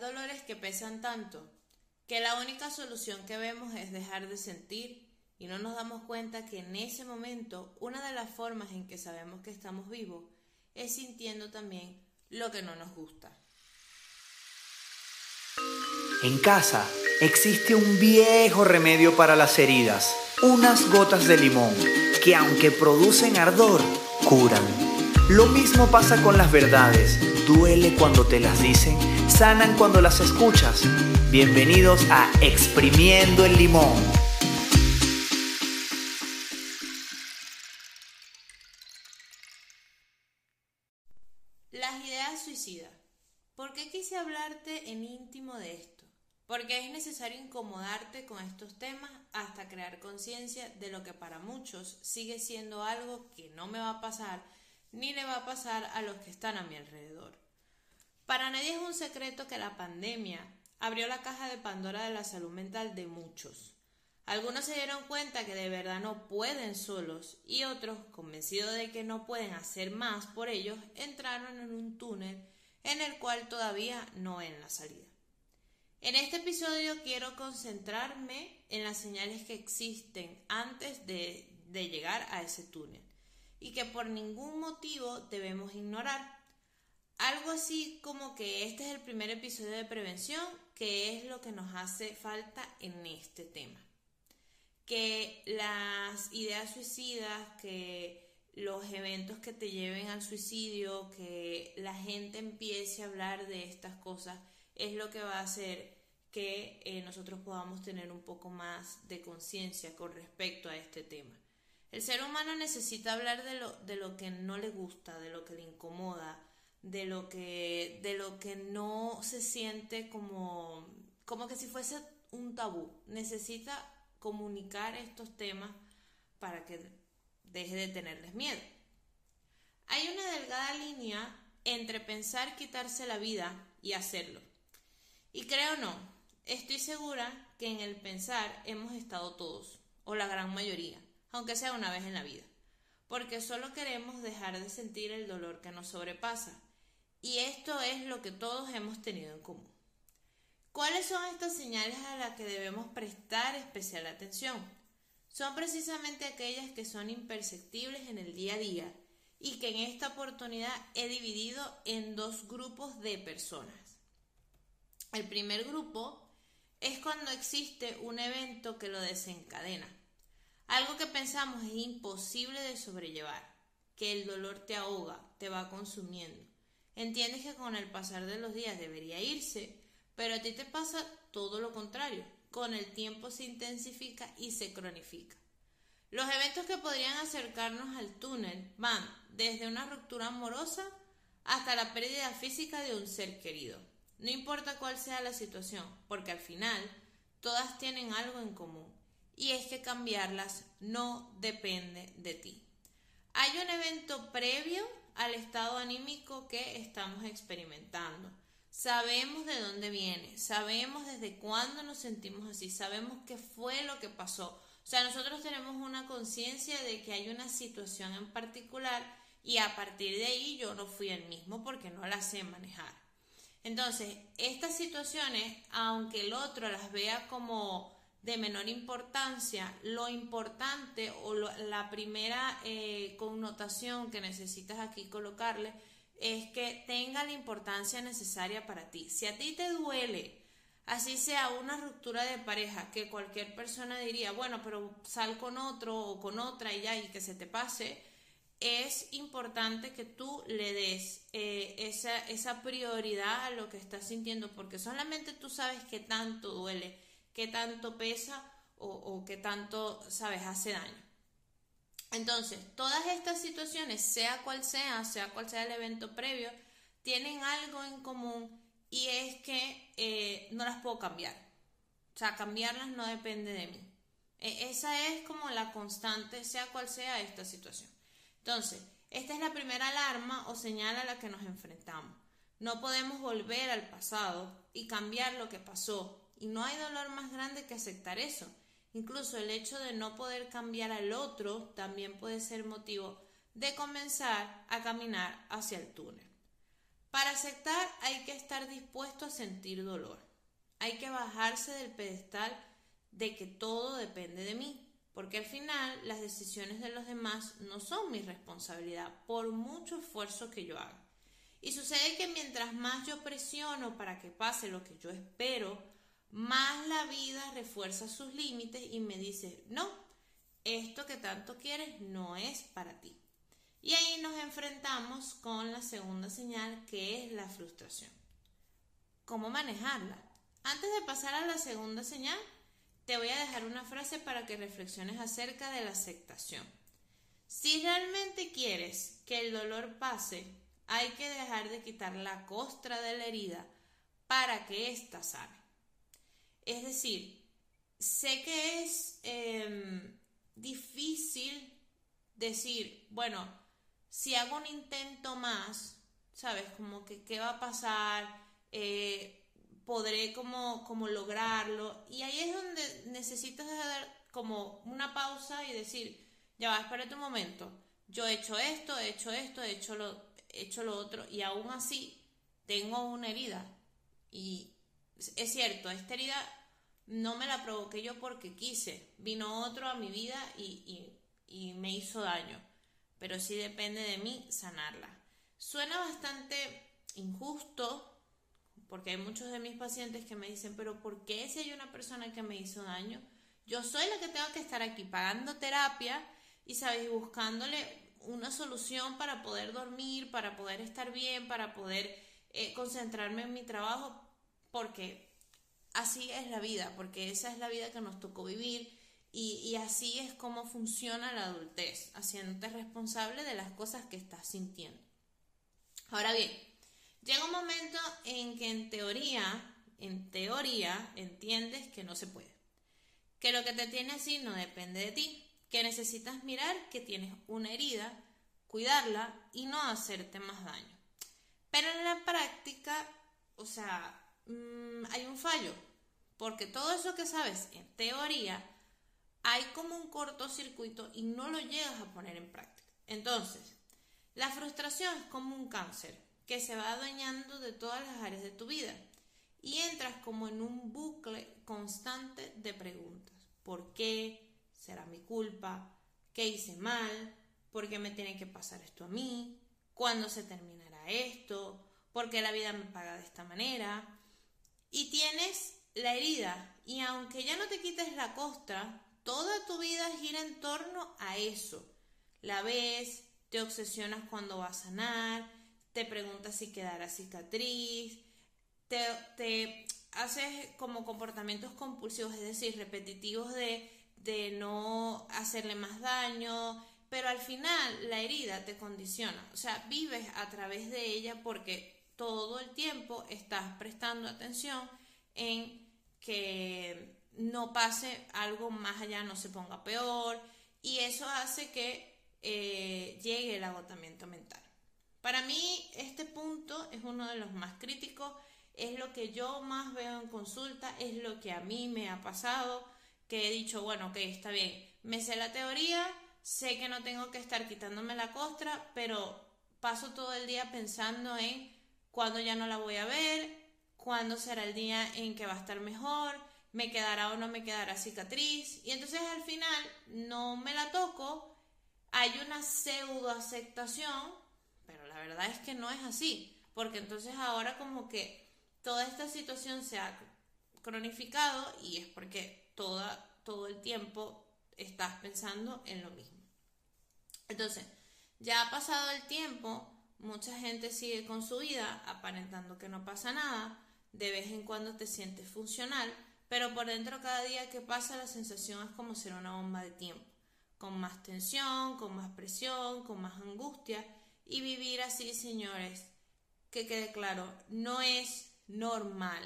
dolores que pesan tanto que la única solución que vemos es dejar de sentir y no nos damos cuenta que en ese momento una de las formas en que sabemos que estamos vivos es sintiendo también lo que no nos gusta. En casa existe un viejo remedio para las heridas, unas gotas de limón, que aunque producen ardor, curan. Lo mismo pasa con las verdades, duele cuando te las dicen, sanan cuando las escuchas. Bienvenidos a Exprimiendo el Limón. Las ideas suicidas. ¿Por qué quise hablarte en íntimo de esto? Porque es necesario incomodarte con estos temas hasta crear conciencia de lo que para muchos sigue siendo algo que no me va a pasar ni le va a pasar a los que están a mi alrededor. Para nadie es un secreto que la pandemia abrió la caja de Pandora de la salud mental de muchos. Algunos se dieron cuenta que de verdad no pueden solos y otros, convencidos de que no pueden hacer más por ellos, entraron en un túnel en el cual todavía no ven la salida. En este episodio quiero concentrarme en las señales que existen antes de, de llegar a ese túnel y que por ningún motivo debemos ignorar. Algo así como que este es el primer episodio de prevención, que es lo que nos hace falta en este tema. Que las ideas suicidas, que los eventos que te lleven al suicidio, que la gente empiece a hablar de estas cosas, es lo que va a hacer que eh, nosotros podamos tener un poco más de conciencia con respecto a este tema. El ser humano necesita hablar de lo, de lo que no le gusta, de lo que le incomoda, de lo que, de lo que no se siente como, como que si fuese un tabú. Necesita comunicar estos temas para que deje de tenerles miedo. Hay una delgada línea entre pensar quitarse la vida y hacerlo. Y creo no, Estoy segura que en el pensar hemos estado todos, o la gran mayoría, aunque sea una vez en la vida, porque solo queremos dejar de sentir el dolor que nos sobrepasa, y esto es lo que todos hemos tenido en común. ¿Cuáles son estas señales a las que debemos prestar especial atención? Son precisamente aquellas que son imperceptibles en el día a día y que en esta oportunidad he dividido en dos grupos de personas. El primer grupo es cuando existe un evento que lo desencadena. Algo que pensamos es imposible de sobrellevar, que el dolor te ahoga, te va consumiendo. Entiendes que con el pasar de los días debería irse, pero a ti te pasa todo lo contrario. Con el tiempo se intensifica y se cronifica. Los eventos que podrían acercarnos al túnel van desde una ruptura amorosa hasta la pérdida física de un ser querido. No importa cuál sea la situación, porque al final todas tienen algo en común, y es que cambiarlas no depende de ti. Hay un evento previo al estado anímico que estamos experimentando. Sabemos de dónde viene, sabemos desde cuándo nos sentimos así, sabemos qué fue lo que pasó. O sea, nosotros tenemos una conciencia de que hay una situación en particular y a partir de ahí yo no fui el mismo porque no la sé manejar. Entonces, estas situaciones, aunque el otro las vea como de menor importancia, lo importante o la primera eh, connotación que necesitas aquí colocarle es que tenga la importancia necesaria para ti. Si a ti te duele, así sea una ruptura de pareja, que cualquier persona diría, bueno, pero sal con otro o con otra y ya y que se te pase, es importante que tú le des eh, esa, esa prioridad a lo que estás sintiendo, porque solamente tú sabes qué tanto duele, qué tanto pesa o, qué tanto, sabes, hace daño. Entonces, todas estas situaciones, sea cual sea, sea cual sea el evento previo, tienen algo en común y es que eh, no las puedo cambiar. O sea, cambiarlas no depende de mí. E, esa es como la constante, sea cual sea esta situación. Entonces, esta es la primera alarma o señal a la que nos enfrentamos. No podemos volver al pasado y cambiar lo que pasó. Y no hay dolor más grande que aceptar eso. Incluso el hecho de no poder cambiar al otro también puede ser motivo de comenzar a caminar hacia el túnel. Para aceptar hay que estar dispuesto a sentir dolor. Hay que bajarse del pedestal de que todo depende de mí, porque al final las decisiones de los demás no son mi responsabilidad por mucho esfuerzo que yo haga. Y sucede que mientras más yo presiono para que pase lo que yo espero, más la vida refuerza sus límites y me dice, no, esto que tanto quieres no es para ti. Y ahí nos enfrentamos con la segunda señal que es la frustración. ¿Cómo manejarla? Antes de pasar a la segunda señal, te voy a dejar una frase para que reflexiones acerca de la aceptación. Si realmente quieres que el dolor pase, hay que dejar de quitar la costra de la herida para que ésta sane. Es decir, sé que es em, difícil decir, bueno, si hago un intento más, ¿sabes? Como que qué va a pasar, eh, podré como, como lograrlo. Y ahí es donde necesitas dar como una pausa y decir, ya va, espérate un momento, yo he hecho esto, he hecho esto, he hecho lo, he hecho lo otro, y aún así tengo una herida. Y es cierto, esta herida no me la provoqué yo porque quise, vino otro a mi vida y, me hizo daño, pero sí depende de mí sanarla. Suena bastante injusto porque hay muchos de mis pacientes que me dicen, pero ¿por qué si hay una persona que me hizo daño? Yo soy la que tengo que estar aquí pagando terapia y, ¿sabes? buscándole una solución para poder dormir, para poder estar bien, para poder eh, concentrarme en mi trabajo, porque así es la vida, porque esa es la vida que nos tocó vivir y, así es como funciona la adultez, haciéndote responsable de las cosas que estás sintiendo. Ahora bien, Llega un momento en que en teoría, en teoría, entiendes que no se puede. Que lo que te tiene así no depende de ti. Que necesitas mirar que tienes una herida, cuidarla y no hacerte más daño. Pero en la práctica, o sea, mm, hay un fallo. Porque todo eso que sabes en teoría, hay como un cortocircuito y no lo llegas a poner en práctica. Entonces, la frustración es como un cáncer que se va adueñando de todas las áreas de tu vida y entras como en un bucle constante de preguntas. ¿Por qué? ¿Será mi culpa? ¿Qué hice mal? ¿Por qué me tiene que pasar esto a mí? ¿Cuándo se terminará esto? ¿Por qué la vida me paga de esta manera? Y tienes la herida y aunque ya no te quites la costra, toda tu vida gira en torno a eso. La ves, te obsesionas cuando va a sanar, te preguntas si quedará cicatriz, te, te haces como comportamientos compulsivos, es decir, repetitivos de, de no hacerle más daño, pero al final la herida te condiciona, o sea, vives a través de ella porque todo el tiempo estás prestando atención en que no pase algo más allá, no se ponga peor, y eso hace que eh, llegue el agotamiento mental. Para mí este punto es uno de los más críticos, es lo que yo más veo en consulta, es lo que a mí me ha pasado, que he dicho, bueno, ok, está bien, me sé la teoría, sé que no tengo que estar quitándome la costra, pero paso todo el día pensando en cuándo ya no la voy a ver, cuándo será el día en que va a estar mejor, me quedará o no me quedará cicatriz, y entonces al final no me la toco, hay una pseudo aceptación pero la verdad es que no es así, porque entonces ahora como que toda esta situación se ha cronificado y es porque toda, todo el tiempo estás pensando en lo mismo. Entonces, ya ha pasado el tiempo, mucha gente sigue con su vida aparentando que no pasa nada, de vez en cuando te sientes funcional, pero por dentro cada día que pasa la sensación es como ser una bomba de tiempo, con más tensión, con más presión, con más angustia y vivir así, señores, que quede claro, no es normal.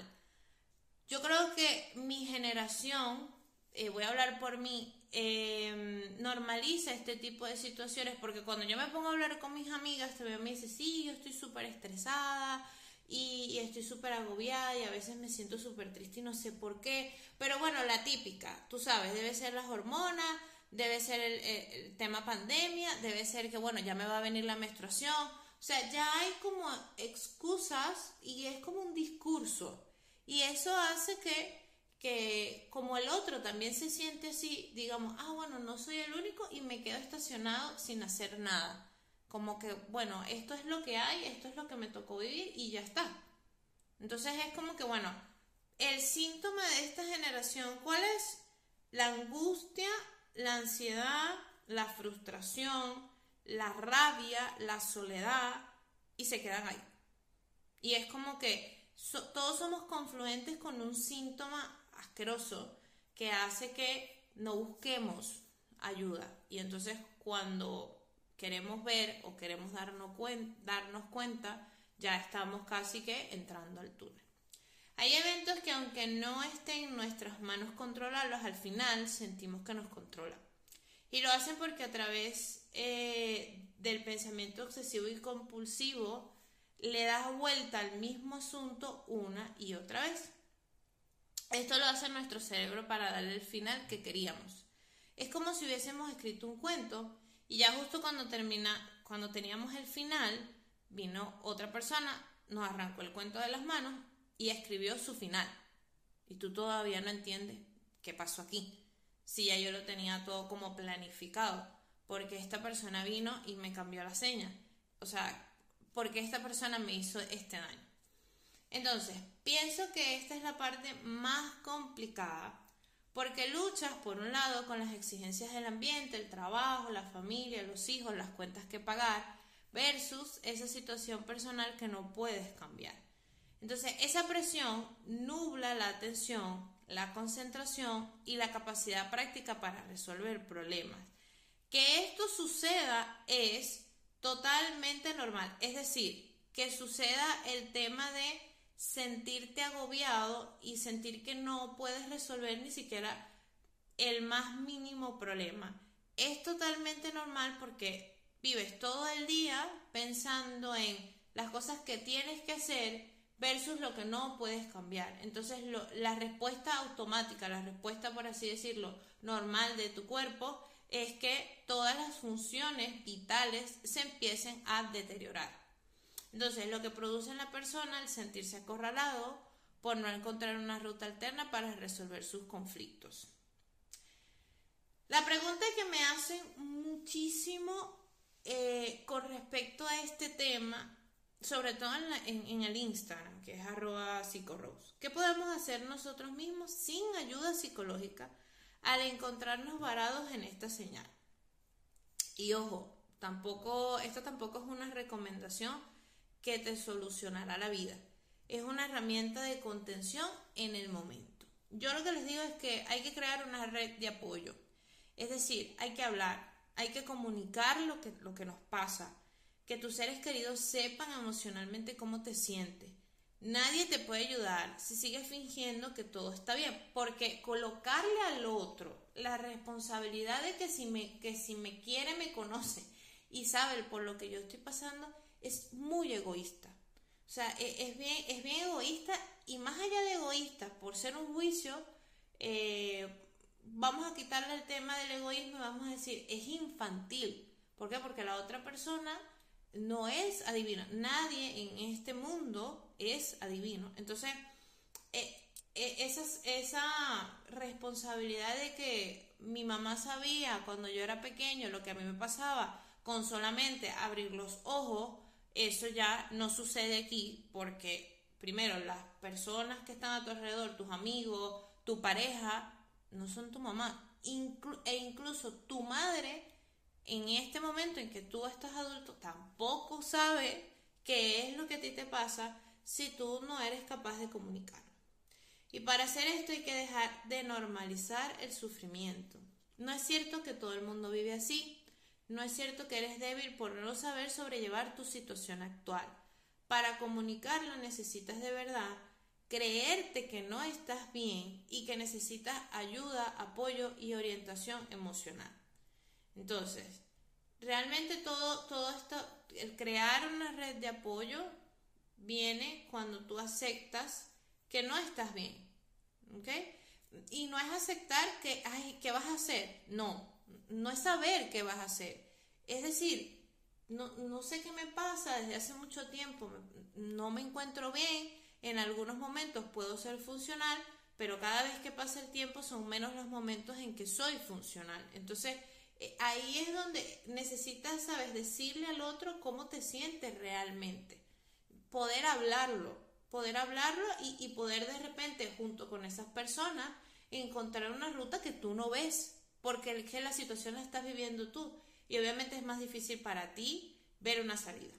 Yo creo que mi generación, eh, voy a hablar por mí, em, normaliza este tipo de situaciones porque cuando yo me pongo a hablar con mis amigas, te me dice, sí, yo estoy súper estresada y, estoy súper agobiada y a veces me siento súper triste y no sé por qué. Pero bueno, la típica, tú sabes, debe ser las hormonas, debe ser el, tema pandemia, debe ser que, bueno, ya me va a venir la menstruación, O sea, ya hay como excusas y es como un discurso. Y eso hace que, que como el otro también se siente así, digamos, ah, bueno, no soy el único y me quedo estacionado sin hacer nada. Como que, bueno, esto es lo que hay, esto es lo que me tocó vivir y ya está. Entonces es como que, bueno, el síntoma de esta generación, ¿cuál es? La angustia, la ansiedad, la frustración, la rabia, la soledad, y se quedan ahí. Y es como que todos somos confluentes con un síntoma asqueroso que hace que no busquemos ayuda. Y entonces cuando queremos ver o queremos darnos, cuenta, ya estamos casi que entrando al túnel. Hay eventos que aunque no estén en nuestras manos controlarlos, al final sentimos que nos controlan. Y lo hacen porque a través eh, del pensamiento obsesivo y compulsivo le das vuelta al mismo asunto una y otra vez. Esto lo hace nuestro cerebro para darle el final que queríamos. Es como si hubiésemos escrito un cuento y ya justo cuando termina, cuando teníamos el final, vino otra persona, nos arrancó el cuento de las manos y escribió su final. Y tú todavía no entiendes qué pasó aquí si ya yo lo tenía todo como planificado, porque esta persona vino y me cambió la seña, o sea, porque esta persona me hizo este daño. Entonces, pienso que esta es la parte más complicada, porque luchas, por un lado, con las exigencias del ambiente, el trabajo, la familia, los hijos, las cuentas que pagar, versus esa situación personal que no puedes cambiar. Entonces, esa presión nubla la atención, la concentración y la capacidad práctica para resolver problemas. Que esto suceda es totalmente normal, es decir, que suceda el tema de sentirte agobiado y sentir que no puedes resolver ni siquiera el más mínimo problema. Es totalmente normal porque vives todo el día pensando en las cosas que tienes que hacer versus lo que no puedes cambiar. Entonces la respuesta automática, la respuesta por así decirlo normal de tu cuerpo es que todas las funciones vitales se empiecen a deteriorar. Entonces lo que produce en la persona el sentirse acorralado por no encontrar una ruta alterna para resolver sus conflictos. La pregunta que me hacen muchísimo eh, con respecto a este tema sobre todo en, el Instagram, que es arroba psicorose. ¿Qué podemos hacer nosotros mismos sin ayuda psicológica al encontrarnos varados en esta señal? Y ojo, tampoco, esto tampoco es una recomendación que te solucionará la vida. Es una herramienta de contención en el momento. Yo lo que les digo es que hay que crear una red de apoyo. Es decir, hay que hablar, hay que comunicar lo que, lo que nos pasa, que tus seres queridos sepan emocionalmente cómo te sientes. Nadie te puede ayudar si sigues fingiendo que todo está bien, porque colocarle al otro la responsabilidad de que si me, que si me quiere me conoce y sabe por lo que yo estoy pasando es muy egoísta. O sea, e, es, bien, es bien egoísta y más allá de egoísta, por ser un juicio, eh, vamos a quitarle el tema del egoísmo y vamos a decir, es infantil. ¿Por qué? Porque la otra persona no es adivino. Nadie en este mundo es adivino. Entonces, eh, eh, esa, esa responsabilidad de que mi mamá sabía cuando yo era pequeño lo que a mí me pasaba con solamente abrir los ojos, eso ya no sucede aquí porque primero las personas que están a tu alrededor, tus amigos, tu pareja, no son tu mamá. e incluso tu madre en este momento en que tú estás adulto tampoco sabe qué es lo que a ti te pasa si tú no eres capaz de comunicar. Y para hacer esto hay que dejar de normalizar el sufrimiento. No es cierto que todo el mundo vive así. No es cierto que eres débil por no saber sobrellevar tu situación actual. Para comunicarlo necesitas de verdad creerte que no estás bien y que necesitas ayuda, apoyo y orientación emocional. Entonces, realmente todo, todo esto, el crear una red de apoyo viene cuando tú aceptas que no estás bien. ¿Ok? Y no es aceptar que, ay, ¿qué vas a hacer? No, no es saber qué vas a hacer. Es decir, no, sé qué me pasa desde hace mucho tiempo, no me encuentro bien, en algunos momentos puedo ser funcional, pero cada vez que pasa el tiempo son menos los momentos en que soy funcional. Entonces, eh, ahí es donde necesitas, sabes, decirle al otro cómo te sientes realmente, poder hablarlo, poder hablarlo y, y poder de repente, junto con esas personas, encontrar una ruta que tú no ves, porque es que la situación la estás viviendo tú y obviamente es más difícil para ti ver una salida.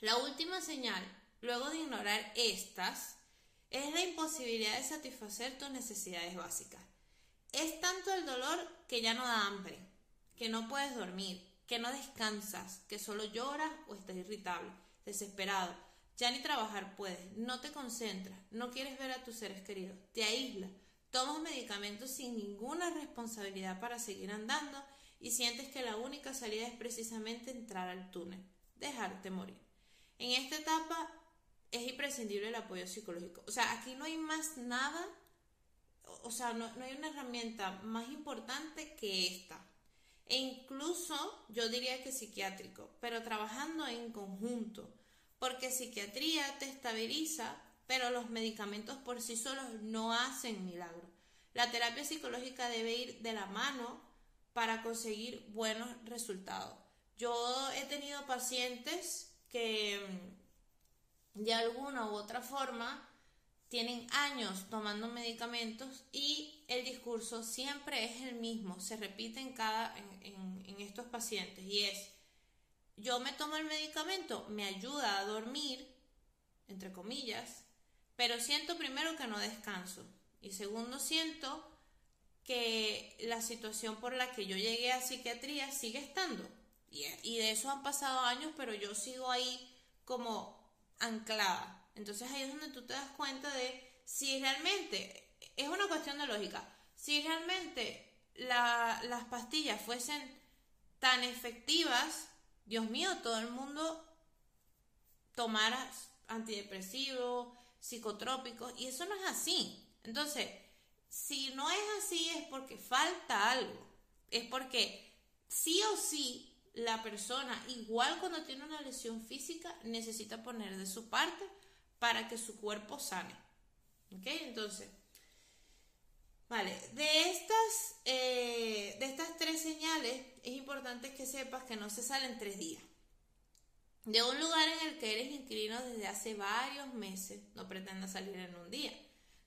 La última señal, luego de ignorar estas, es la imposibilidad de satisfacer tus necesidades básicas. Es tanto el dolor que ya no da hambre, que no puedes dormir, que no descansas, que solo lloras o estás irritable, desesperado, ya ni trabajar puedes, no te concentras, no quieres ver a tus seres queridos, te aíslas, tomas medicamentos sin ninguna responsabilidad para seguir andando y sientes que la única salida es precisamente entrar al túnel, dejarte morir. En esta etapa es imprescindible el apoyo psicológico. O sea, aquí no hay más nada, o sea, no, hay una herramienta más importante que esta. E incluso yo diría que psiquiátrico, pero trabajando en conjunto, porque psiquiatría te estabiliza, pero los medicamentos por sí solos no hacen milagros. La terapia psicológica debe ir de la mano para conseguir buenos resultados. Yo he tenido pacientes que mm, de alguna u otra forma tienen años tomando medicamentos y el discurso siempre es el mismo, se repite en, cada, en, estos pacientes y es, yo me tomo el medicamento, me ayuda a dormir, entre comillas, pero siento primero que no descanso y segundo siento que la situación por la que yo llegué a psiquiatría sigue estando. Y, de eso han pasado años, pero yo sigo ahí como anclada. Entonces ahí es donde tú te das cuenta de si realmente, es una cuestión de lógica, si realmente las pastillas fuesen tan efectivas, Dios mío, todo el mundo tomara antidepresivos, psicotrópicos, y eso no es así. Entonces, si no es así es porque falta algo. Es porque sí o sí la persona, igual cuando tiene una lesión física, necesita poner de su parte para que su cuerpo sane. ¿Ok? Entonces, vale, de estas, eh, de estas tres señales es importante que sepas que no se salen tres días. De un lugar en el que eres inquilino desde hace varios meses, no pretendas salir en un día.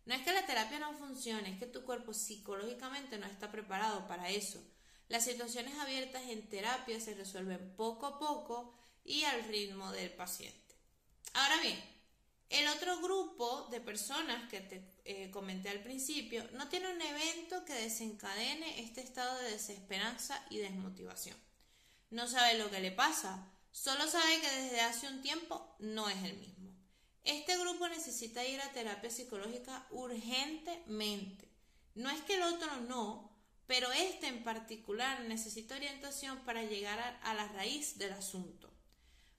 No es que la terapia no funcione, es que tu cuerpo psicológicamente no está preparado para eso. Las situaciones abiertas en terapia se resuelven poco a poco y al ritmo del paciente. Ahora bien, el otro grupo de personas que te eh, comenté al principio no tiene un evento que desencadene este estado de desesperanza y desmotivación. No sabe lo que le pasa, solo sabe que desde hace un tiempo no es el mismo. Este grupo necesita ir a terapia psicológica urgentemente. No es que el otro no, pero este en particular necesita orientación para llegar a, la raíz del asunto.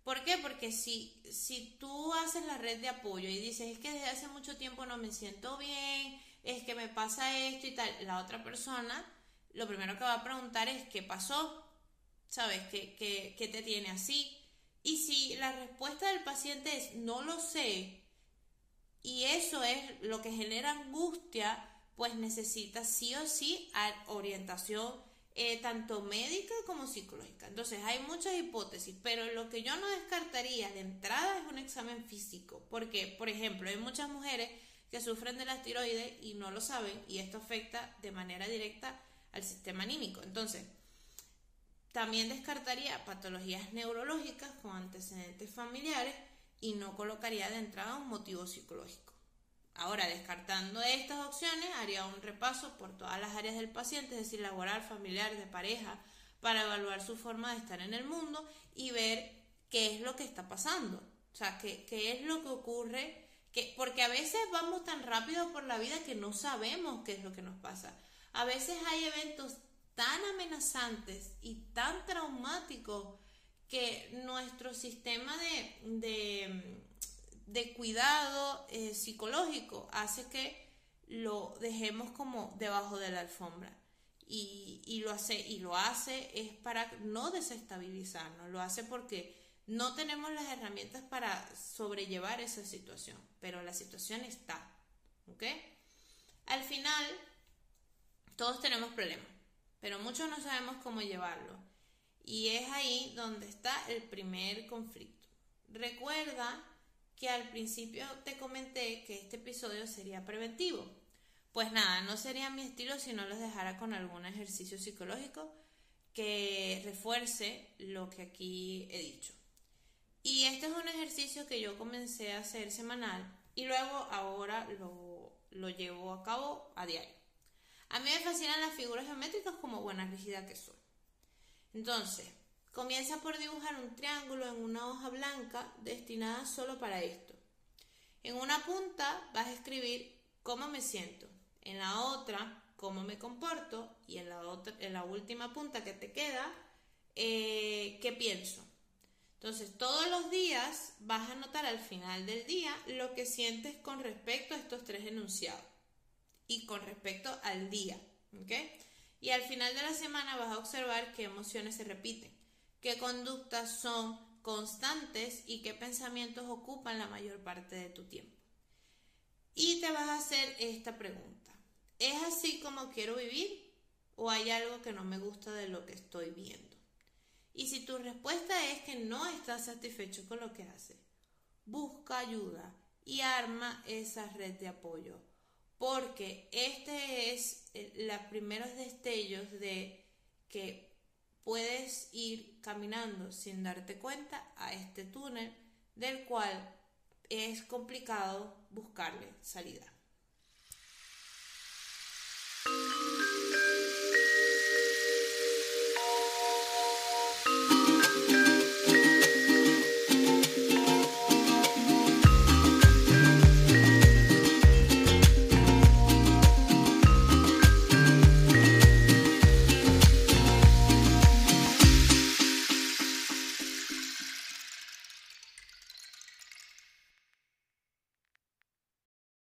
¿Por qué? Porque si, si tú haces la red de apoyo y dices, es que desde hace mucho tiempo no me siento bien, es que me pasa esto y tal, la otra persona lo primero que va a preguntar es, ¿qué pasó? ¿Sabes? ¿Qué, qué, qué te tiene así? Y si la respuesta del paciente es no lo sé, y eso es lo que genera angustia, pues necesita sí o sí orientación eh, tanto médica como psicológica. Entonces hay muchas hipótesis, pero lo que yo no descartaría de entrada es un examen físico, porque, por ejemplo, hay muchas mujeres que sufren de la tiroides y no lo saben, y esto afecta de manera directa al sistema anímico. Entonces, también descartaría patologías neurológicas con antecedentes familiares y no colocaría de entrada un motivo psicológico. Ahora, descartando estas opciones, haría un repaso por todas las áreas del paciente, es decir, laboral, familiar, de pareja, para evaluar su forma de estar en el mundo y ver qué es lo que está pasando. O sea, qué, qué es lo que ocurre, que, porque a veces vamos tan rápido por la vida que no sabemos qué es lo que nos pasa. A veces hay eventos tan amenazantes y tan traumáticos que nuestro sistema de, de, cuidado eh, psicológico hace que lo dejemos como debajo de la alfombra. y, lo hace, y lo hace es para no desestabilizarnos, lo hace porque no tenemos las herramientas para sobrellevar esa situación, pero la situación está, ¿ok? Al final, todos tenemos problemas, pero muchos no sabemos cómo llevarlo. Y es ahí donde está el primer conflicto. Recuerda que al principio te comenté que este episodio sería preventivo. Pues nada, no sería mi estilo si no los dejara con algún ejercicio psicológico que refuerce lo que aquí he dicho. Y este es un ejercicio que yo comencé a hacer semanal y luego ahora lo, lo llevo a cabo a diario. A mí me fascinan las figuras geométricas como buena rígida que soy. Entonces, comienza por dibujar un triángulo en una hoja blanca destinada solo para esto. En una punta vas a escribir cómo me siento, en la otra cómo me comporto y en la, otra, en la última punta que te queda eh, qué pienso. Entonces, todos los días vas a notar al final del día lo que sientes con respecto a estos tres enunciados y con respecto al día. Y al final de la semana vas a observar qué emociones se repiten, qué conductas son constantes y qué pensamientos ocupan la mayor parte de tu tiempo. Y te vas a hacer esta pregunta. ¿Es así como quiero vivir o hay algo que no me gusta de lo que estoy viendo? Y si tu respuesta es que no estás satisfecho con lo que haces, busca ayuda y arma esa red de apoyo porque este es eh, los primeros destellos de que puedes ir caminando sin darte cuenta a este túnel del cual es complicado buscarle salida.